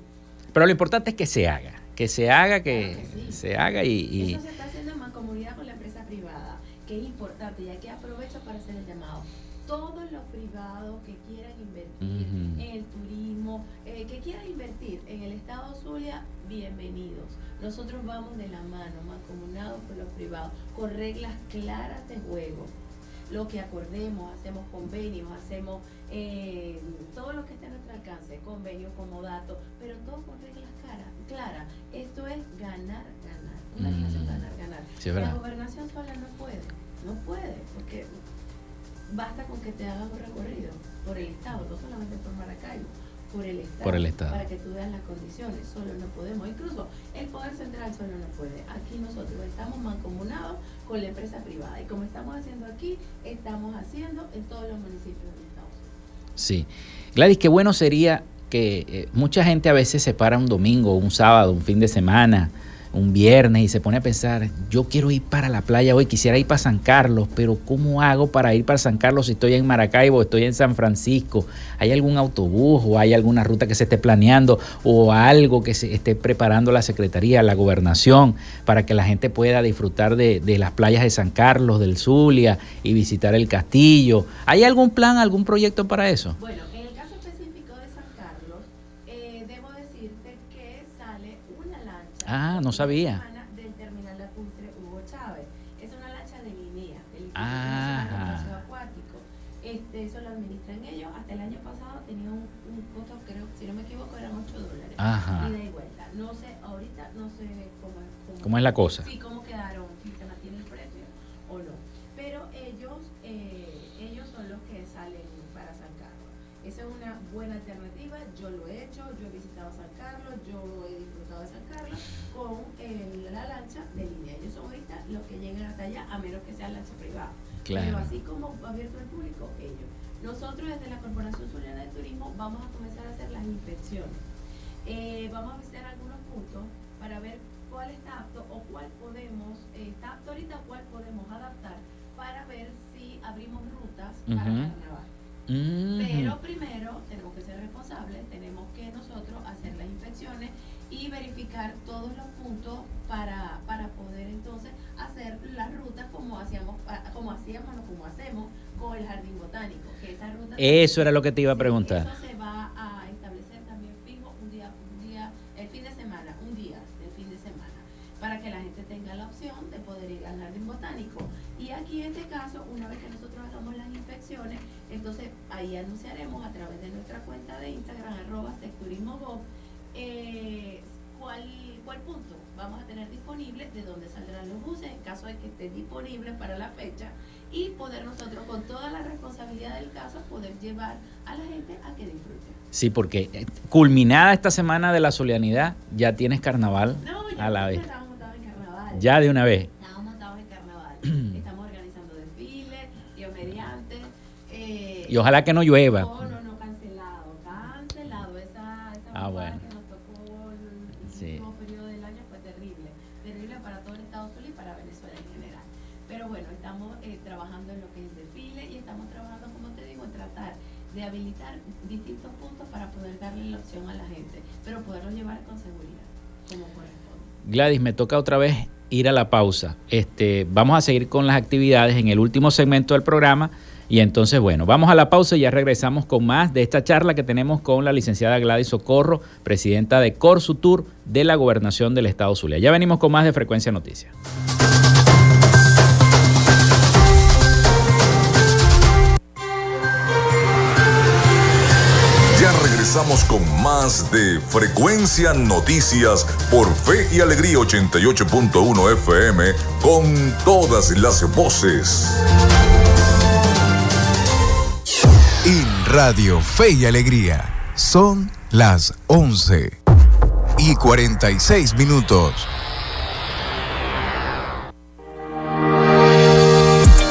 Speaker 2: Pero lo importante es que se haga, que se haga, que se haga y, y-
Speaker 8: Eso se está haciendo en mancomunidad con la empresa privada, que es importante y aquí aprovecho para hacer el llamado. Todos los privados que quieran invertir
Speaker 2: Ujú.
Speaker 8: en el turismo, eh, que quieran invertir en el estado Zulia, bienvenidos. Nosotros vamos de la mano, mancomunados con los privados, con reglas claras de juego. Lo que acordemos, hacemos convenios, hacemos eh, todo lo que esté a nuestro alcance, convenios como datos, pero todo con reglas claras. Esto es ganar, ganar. Una
Speaker 2: Mm.
Speaker 8: relación ganar, ganar.
Speaker 2: Sí,
Speaker 8: la gobernación sola no puede, no puede, porque basta con que te hagas un recorrido por el Estado, no solamente por Maracaibo, por el Estado,
Speaker 2: Por el Estado.
Speaker 8: para que tú veas las condiciones, solo no podemos. Incluso el Poder Central suelo no puede. Aquí nosotros estamos mancomunados con la empresa privada y como estamos haciendo aquí, estamos haciendo en todos los municipios del estado.
Speaker 2: Sí. Gladys, qué bueno sería que eh, mucha gente a veces se para un domingo, un sábado, un fin de semana, un viernes y se pone a pensar, yo quiero ir para la playa hoy, quisiera ir para San Carlos, pero ¿cómo hago para ir para San Carlos si estoy en Maracaibo, estoy en San Francisco? ¿Hay algún autobús o hay alguna ruta que se esté planeando o algo que se esté preparando la Secretaría, la Gobernación, para que la gente pueda disfrutar de, de las playas de San Carlos, del Zulia y visitar el castillo? ¿Hay algún plan, algún proyecto para eso?
Speaker 8: Bueno,
Speaker 2: Ah, no sabía.
Speaker 8: Del terminal lacustre Hugo Chávez. Es una lancha de línea, del Instituto
Speaker 2: Ajá.
Speaker 8: Nacional de Paseo Acuático. Este, eso lo administran ellos. Hasta el año pasado tenía un, un costo, creo, si no me equivoco, eran 8 dólares.
Speaker 2: Ajá.
Speaker 8: Ida y vuelta. No sé, ahorita no sé cómo,
Speaker 2: ¿Cómo es la cosa?
Speaker 8: Sí,
Speaker 2: Claro.
Speaker 8: Pero así como abierto al público, ellos. Nosotros desde la Corporación Zuliana de Turismo vamos a comenzar a hacer las inspecciones. Eh, vamos a visitar algunos puntos para ver cuál está apto o cuál podemos, eh, está apto ahorita o cuál podemos adaptar para ver si abrimos rutas para
Speaker 2: Ujú.
Speaker 8: carnaval.
Speaker 2: Mm.
Speaker 8: Pero primero tenemos que ser responsables, tenemos que nosotros hacer las inspecciones y verificar todos los puntos para, para poder entonces hacer las rutas como hacíamos, ah, como hacíamos, no como hacemos con el jardín botánico. Que esa ruta
Speaker 2: Eso era lo que te iba a preguntar.
Speaker 8: Eso se va a establecer también fijo un día, un día, el fin de semana, un día del fin de semana, para que la gente tenga la opción de poder ir al jardín botánico. Y aquí en este caso, una vez que nosotros hagamos las inspecciones, entonces ahí anunciaremos a través de nuestra cuenta de Instagram, arroba secturismogov, eh, cuál, cuál punto vamos a tener disponible, de dónde saldrán los buses en caso de que estén disponibles para la fecha y poder nosotros con toda la responsabilidad del caso poder llevar a la gente a que disfrute.
Speaker 2: Sí, porque eh, culminada esta semana de la solidaridad, ya tienes carnaval
Speaker 8: No,
Speaker 2: a la vez.
Speaker 8: estamos montados en carnaval.
Speaker 2: Ya de una vez.
Speaker 8: Estamos montados en carnaval. (clears throat) estamos organizando desfiles, Dios mediante. eh,
Speaker 2: Y ojalá que no llueva.
Speaker 8: No, no, no, cancelado. Cancelado. Esa, esa
Speaker 2: Ah, bueno.
Speaker 8: A la gente, pero poderlo llevar con seguridad, como corresponde.
Speaker 2: Gladys, me toca otra vez ir a la pausa. Este, vamos a seguir con las actividades en el último segmento del programa. Y entonces, bueno, vamos a la pausa y ya regresamos con más de esta charla que tenemos con la licenciada Gladys Socorro, presidenta de Corsutur de la Gobernación del Estado Zulia. Ya venimos con más de Frecuencia Noticias.
Speaker 5: Regresamos con más de Frecuencia Noticias por Fe y Alegría 88.1 FM con todas las voces.
Speaker 6: En Radio Fe y Alegría son las 11 y 46 minutos.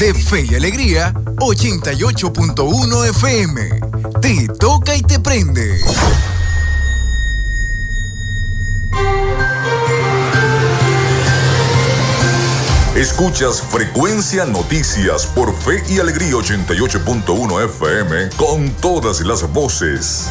Speaker 6: de Fe y Alegría 88.1 FM. Te toca y te prende.
Speaker 5: Escuchas Frecuencia Noticias por Fe y Alegría 88.1 FM con todas las voces.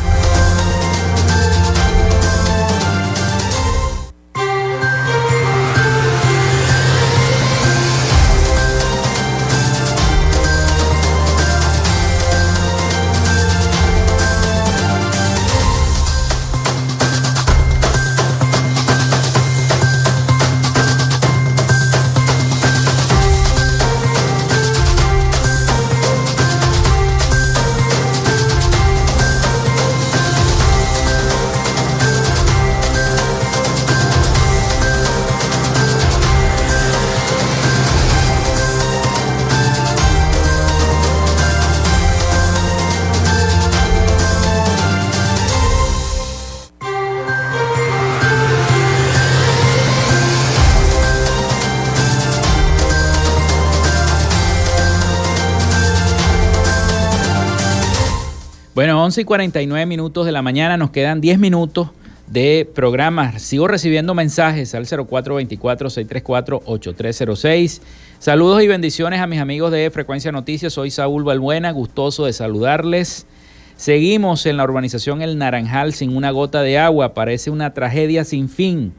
Speaker 2: 11 y 49 minutos de la mañana, nos quedan 10 minutos de programa. Sigo recibiendo mensajes al 0424-634-8306. Saludos y bendiciones a mis amigos de Frecuencia Noticias. Soy Saúl Balbuena, gustoso de saludarles. Seguimos en la urbanización El Naranjal sin una gota de agua. Parece una tragedia sin fin.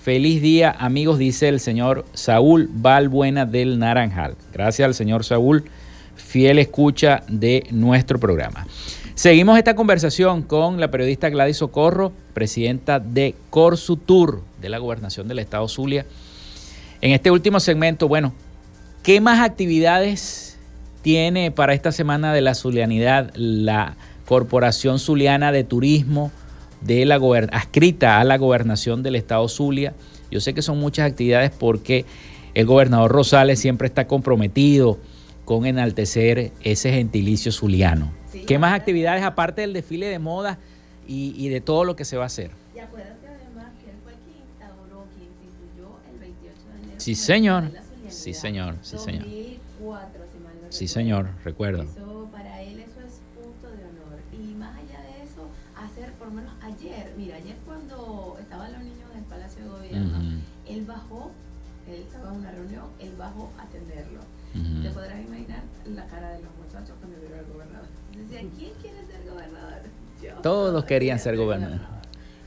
Speaker 2: Feliz día, amigos, dice el señor Saúl Balbuena del Naranjal. Gracias al señor Saúl, fiel escucha de nuestro programa. Seguimos esta conversación con la periodista Gladys Socorro, presidenta de Corsutur, de la Gobernación del Estado Zulia. En este último segmento, bueno, ¿qué más actividades tiene para esta semana de la Zulianidad la Corporación Zuliana de Turismo de la adscrita a la Gobernación del Estado Zulia? Yo sé que son muchas actividades porque el gobernador Rosales siempre está comprometido con enaltecer ese gentilicio zuliano. ¿Qué más actividades aparte del desfile de moda y, y, de todo lo que se va a hacer?
Speaker 8: Y acuérdate además que él fue quien instauró, quien instituyó el 28 de enero.
Speaker 2: Sí, señor. Sí, señor. Sí, señor.
Speaker 8: 2004, si mal no
Speaker 2: sí, señor. Recuerdo.
Speaker 8: Eso, para él eso es punto de honor. Y más allá de eso, hacer por lo menos ayer, mira, ayer cuando estaban los niños en el Palacio de Gobierno, uh -huh. él bajó, él estaba en una reunión, él bajó a atenderlo. Uh -huh. Te podrás imaginar la cara de los muchachos cuando vieron al gobernador. ¿Quién quiere ser gobernador? Yo.
Speaker 2: Todos (laughs) querían ser gobernador.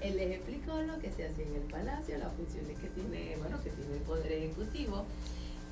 Speaker 8: Él les explicó lo que se hacía en el palacio, las funciones que tiene, bueno, que tiene el poder ejecutivo.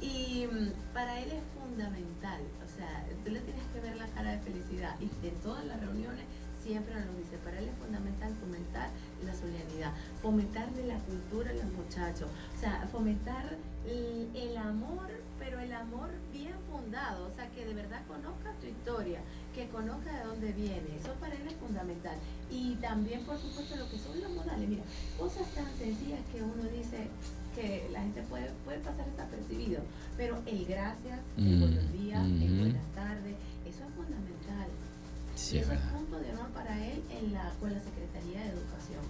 Speaker 8: Y mm, para él es fundamental, o sea, tú le tienes que ver la cara de felicidad. Y en todas las reuniones siempre nos lo dice, para él es fundamental fomentar la solidaridad, fomentarle la cultura a los muchachos, o sea, fomentar el, el amor, pero el amor bien fundado, o sea, que de verdad conozca tu historia, que conozca de dónde viene. Eso para él es fundamental. Y también, por supuesto, lo que son los modales. Mira, cosas tan sencillas que uno dice que la gente puede, puede pasar desapercibido, pero el gracias, el
Speaker 2: Mm,
Speaker 8: buenos días, el
Speaker 2: mm.
Speaker 8: buenas tardes, eso es fundamental.
Speaker 2: Sí,
Speaker 8: y
Speaker 2: es
Speaker 8: eso es
Speaker 2: verdad.
Speaker 8: punto de honor para él en la, con la Secretaría de Educación.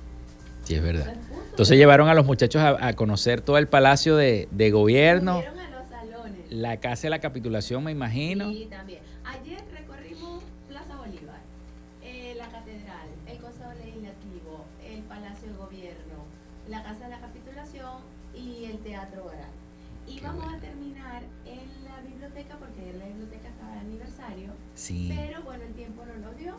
Speaker 2: Sí, es verdad. Entonces
Speaker 8: de-
Speaker 2: llevaron a los muchachos a, a conocer todo el palacio de, de gobierno,
Speaker 8: a los salones.
Speaker 2: la casa de la capitulación, me imagino.
Speaker 8: Sí, también. Ayer
Speaker 2: Sí.
Speaker 8: Pero bueno, el tiempo no nos dio.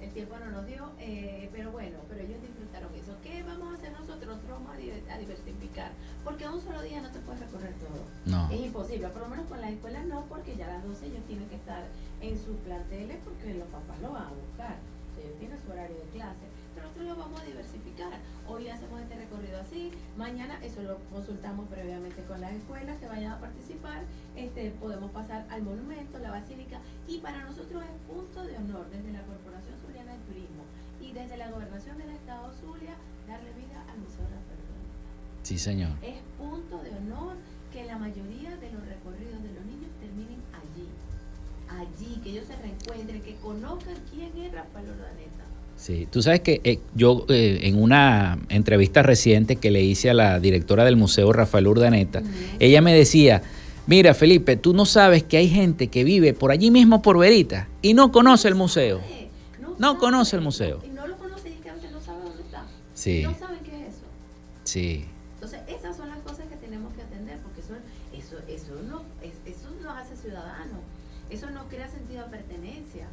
Speaker 8: el tiempo no nos dio, eh, pero bueno, pero ellos disfrutaron eso. ¿Qué vamos a hacer nosotros? Nosotros vamos a, diver- a diversificar, porque un solo día no te puedes recorrer todo.
Speaker 2: No.
Speaker 8: Es imposible, por lo menos con las escuelas no, porque ya a las 12 ellos tienen que estar en sus planteles porque los papás lo van a buscar. Ellos tienen su horario de clase. Pero nosotros lo vamos a diversificar. Hoy hacemos este recorrido así, mañana eso lo consultamos previamente con las escuelas que vayan a participar. Este, podemos pasar al monumento, la basílica, y para nosotros es punto de honor desde la Corporación Zuliana de Turismo y desde la Gobernación del Estado Zulia darle vida al Museo Rafael Rodríguez.
Speaker 2: Sí, señor.
Speaker 8: Es punto de honor que la mayoría de los recorridos de los niños terminen allí. Allí, que ellos se reencuentren, que conozcan quién es Rafael Ordaneta.
Speaker 2: Sí, tú sabes que eh, yo eh, en una entrevista reciente que le hice a la directora del museo, Rafael Urdaneta, ella me decía, mira Felipe, tú no sabes que hay gente que vive por allí mismo por Verita y no conoce el museo. No conoce el museo.
Speaker 8: Y no lo conocen y es que a veces no saben dónde está.
Speaker 2: Sí.
Speaker 8: No saben qué es eso.
Speaker 2: Sí,
Speaker 8: Entonces, esas son las cosas que tenemos que atender, porque eso, eso, eso, no, es- eso nos hace ciudadanos. Eso nos crea sentido de pertenencia.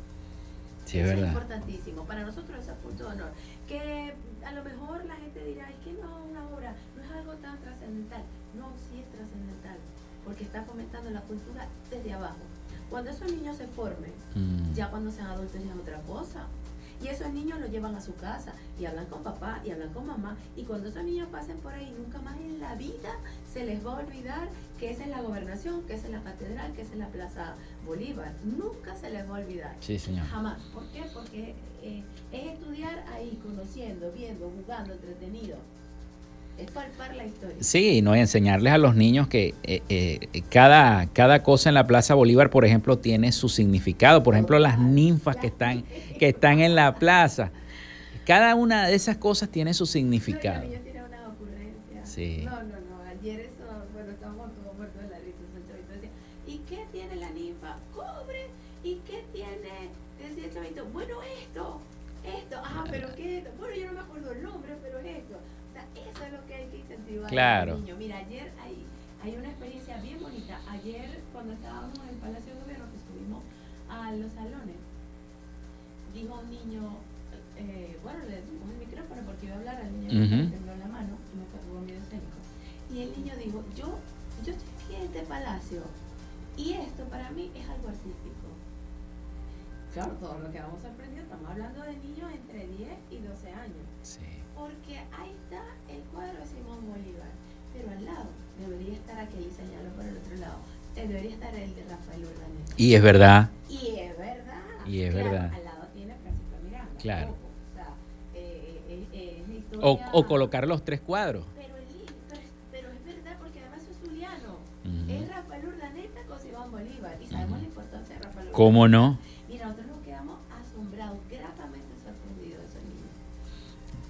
Speaker 2: Sí, es
Speaker 8: Eso importantísimo. Para nosotros es punto de honor. Que a lo mejor la gente dirá, es que no, una obra no es algo tan trascendental. No, sí es trascendental, porque está fomentando la cultura desde abajo. Cuando esos niños se formen,
Speaker 2: Mm.
Speaker 8: ya cuando sean adultos ya es otra cosa. Y esos niños los llevan a su casa y hablan con papá y hablan con mamá. Y cuando esos niños pasen por ahí, nunca más en la vida se les va a olvidar que esa es la gobernación, que esa es la catedral, que esa es la Plaza Bolívar. Nunca se les va a olvidar.
Speaker 2: Sí, señor.
Speaker 8: Jamás. ¿Por qué? Porque eh, es estudiar ahí, conociendo, viendo, jugando, entretenido. Es palpar la historia.
Speaker 2: Sí, no y enseñarles a los niños que eh, eh, cada, cada cosa en la Plaza Bolívar, por ejemplo, tiene su significado. Por ejemplo, las ninfas que están, que están en la plaza. Cada una de esas cosas tiene su significado.
Speaker 8: Una ocurrencia.
Speaker 2: Sí.
Speaker 8: No, no, no. Ayer
Speaker 2: Claro.
Speaker 8: a niños. Mira, ayer hay, hay una experiencia bien bonita. Ayer, cuando estábamos en el Palacio de Gobierno, que subimos a los salones, dijo un niño, eh, bueno, le dimos el micrófono porque iba a hablar al niño
Speaker 2: Ujú.
Speaker 8: le tembló la mano, no fue tuvo miedo escénico. Y el niño dijo, yo, yo estoy aquí en este palacio y esto para mí es algo artístico. Claro, todos nos quedamos sorprendidos, estamos hablando de niños entre 10 y 12 años. Porque ahí está el cuadro de Simón Bolívar, pero al lado debería estar aquel y por el otro lado, eh, debería estar el de Rafael Urdaneta.
Speaker 2: Y es verdad.
Speaker 8: Y es verdad.
Speaker 2: Y es
Speaker 8: Claro,
Speaker 2: verdad.
Speaker 8: Al lado tiene Francisco Miranda.
Speaker 2: Claro.
Speaker 8: O sea, eh, eh, eh, historia.
Speaker 2: O, o colocar los tres cuadros.
Speaker 8: Pero, pero, es- pero es verdad porque además es zuliano.
Speaker 2: Ujú.
Speaker 8: Es Rafael Urdaneta con Simón Bolívar. Y sabemos la importancia de Rafael Urdaneta.
Speaker 2: ¿Cómo no?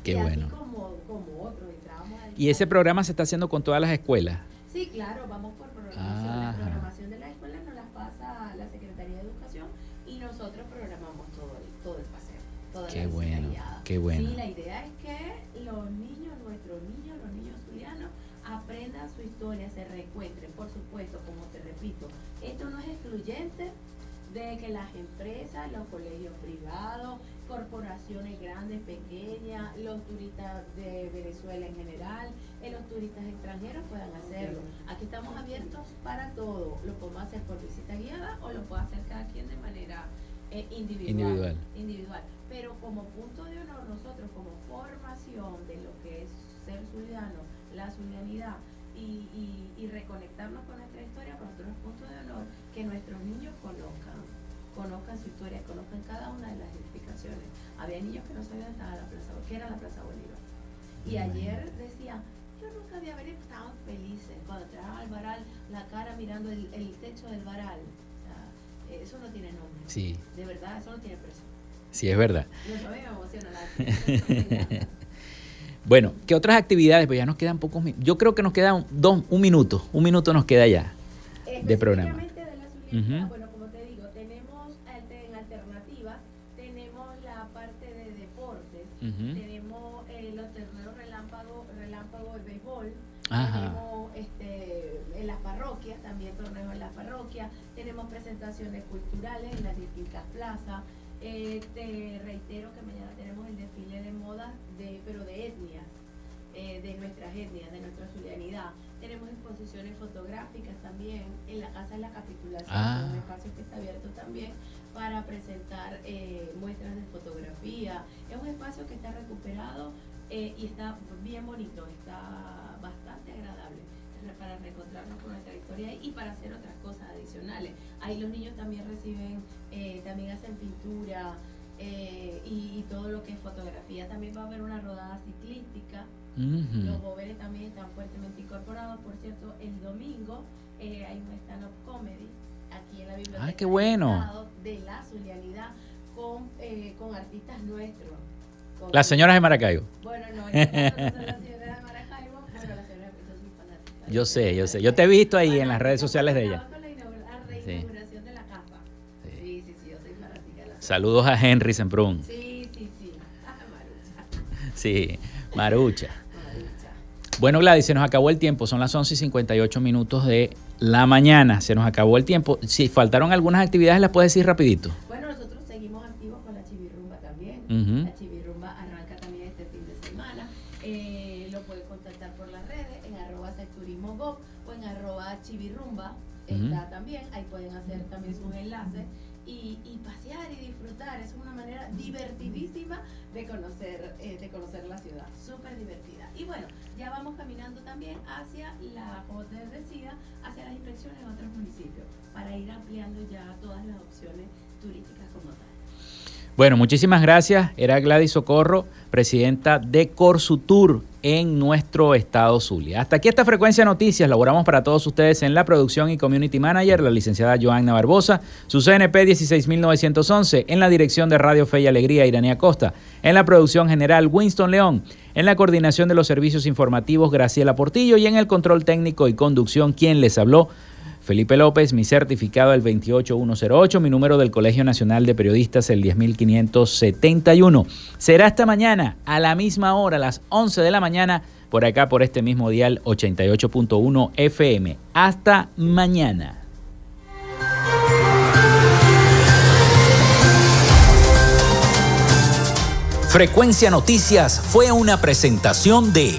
Speaker 2: Qué
Speaker 8: y
Speaker 2: bueno.
Speaker 8: Así como, como otros, entrábamos ahí.
Speaker 2: Y ese programa se está haciendo con todas las escuelas.
Speaker 8: Sí, claro, vamos por programación.
Speaker 2: Ajá.
Speaker 8: La programación de la escuela nos la pasa la Secretaría de Educación y nosotros programamos todo el, todo el paseo. Toda
Speaker 2: Qué
Speaker 8: la
Speaker 2: bueno, qué bueno.
Speaker 8: Sí, la idea es que los niños, nuestros niños, los niños zulianos, aprendan su historia, se reencuentren. Por supuesto, como te repito, esto no es excluyente de que las empresas, los colegios privados, corporaciones grandes, pequeñas, los turistas de Venezuela en general, eh, los turistas extranjeros puedan hacerlo. Aquí estamos abiertos para todo. Lo podemos hacer por visita guiada o lo puede hacer cada quien de manera eh, individual.
Speaker 2: Individual.
Speaker 8: individual. Pero como punto de honor, nosotros como formación de lo que es ser zuliano, la zulianidad y, y, y reconectarnos con nuestra historia, para nosotros es punto de honor que nuestros niños conozcan, conozcan su historia, conozcan cada una de las edificaciones. Había niños que no sabían estaba la plaza, qué era la Plaza Bolívar. Y ayer decían, yo nunca había venido, estaban felices cuando entraban al varal, la cara mirando el, el techo del varal. O sea, eh, eso no tiene nombre.
Speaker 2: Sí.
Speaker 8: De verdad, eso no tiene precio.
Speaker 2: Sí, es verdad.
Speaker 8: Mí me emociona la (laughs)
Speaker 2: Bueno, ¿qué otras actividades? Pues ya nos quedan pocos minutos. Yo creo que nos queda un, dos, un minuto. Un minuto nos queda ya de programa.
Speaker 8: De la zulianidad,
Speaker 2: Ujú.
Speaker 8: bueno, como te digo, tenemos alte- en alternativas, tenemos la parte de tenemos eh, los torneos relámpago, relámpago de béisbol,
Speaker 2: Ajá.
Speaker 8: tenemos este, en las parroquias, también torneos en las parroquias, tenemos presentaciones culturales en las distintas plazas, Eh, te reitero que mañana tenemos el desfile de moda, de, pero de etnias, eh, de nuestras etnias, de nuestra zulianidad. Tenemos exposiciones fotográficas también en la Casa de la Capitulación,
Speaker 2: Ah.
Speaker 8: un espacio que está abierto también para presentar eh, muestras de fotografía. Es un espacio que está recuperado eh, y está bien bonito, está bastante agradable para reencontrarnos con nuestra historia y para hacer otras cosas adicionales. Ahí los niños también reciben, eh, también hacen pintura eh, y, y todo lo que es fotografía. También va a haber una rodada ciclística.
Speaker 2: Ujú.
Speaker 8: Los jóvenes también están fuertemente incorporados. Por cierto, el domingo eh, hay un stand-up comedy aquí en la biblioteca.
Speaker 2: Ah, qué bueno.
Speaker 8: De la Zulianidad con, eh, con artistas nuestros. Con-
Speaker 2: Las señoras de Maracaibo.
Speaker 8: Bueno, no, yo no son las señoras de Maracaibo, pero las señoras yo soy fanática.
Speaker 2: Yo sé, yo sé. Yo te he visto ahí en las redes sociales de ella.
Speaker 8: Con la
Speaker 2: Sí.
Speaker 8: de la casa. Sí, sí, sí, yo soy fanática de la
Speaker 2: Saludos a Henry Semprún.
Speaker 8: Sí, sí, sí. (laughs) Ah,
Speaker 2: Sí, Marucha. Bueno, Gladys, se nos acabó el tiempo. Son las 11 y 58 minutos de la mañana. Se nos acabó el tiempo. Si faltaron algunas actividades, las puedes decir rapidito.
Speaker 8: Bueno, nosotros seguimos activos con la chivirrumba también.
Speaker 2: Ujú.
Speaker 8: La chivirrumba arranca también este fin de semana. Eh, lo pueden contactar por las redes en arroba secturismo Go o en arroba chivirrumba.
Speaker 2: Ujú.
Speaker 8: Está también, ahí pueden hacer también sus enlaces y, y pasear y disfrutar. Es una manera divertidísima de conocer, eh, de conocer la ciudad. Súper divertida. Y bueno, caminando también hacia la, como te decía, hacia las inspecciones en otros municipios para ir ampliando ya todas las opciones turísticas como tal.
Speaker 2: Bueno, muchísimas gracias. Era Gladys Socorro, presidenta de Corsutur en nuestro estado Zulia. Hasta aquí esta frecuencia de noticias. Laboramos para todos ustedes en la producción y community manager, la licenciada Joanna Barbosa, su CNP 16911, en la dirección de Radio Fe y Alegría, Iranía Costa, en la producción general Winston León, en la coordinación de los servicios informativos Graciela Portillo y en el control técnico y conducción, quien les habló, Felipe López, mi certificado el 28108, mi número del Colegio Nacional de Periodistas el 10571. Será esta mañana a la misma hora, las 11 de la mañana, por acá por este mismo dial 88.1 FM. Hasta mañana.
Speaker 13: Frecuencia Noticias fue una presentación de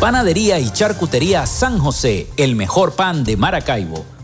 Speaker 13: Panadería y Charcutería San José, el mejor pan de Maracaibo.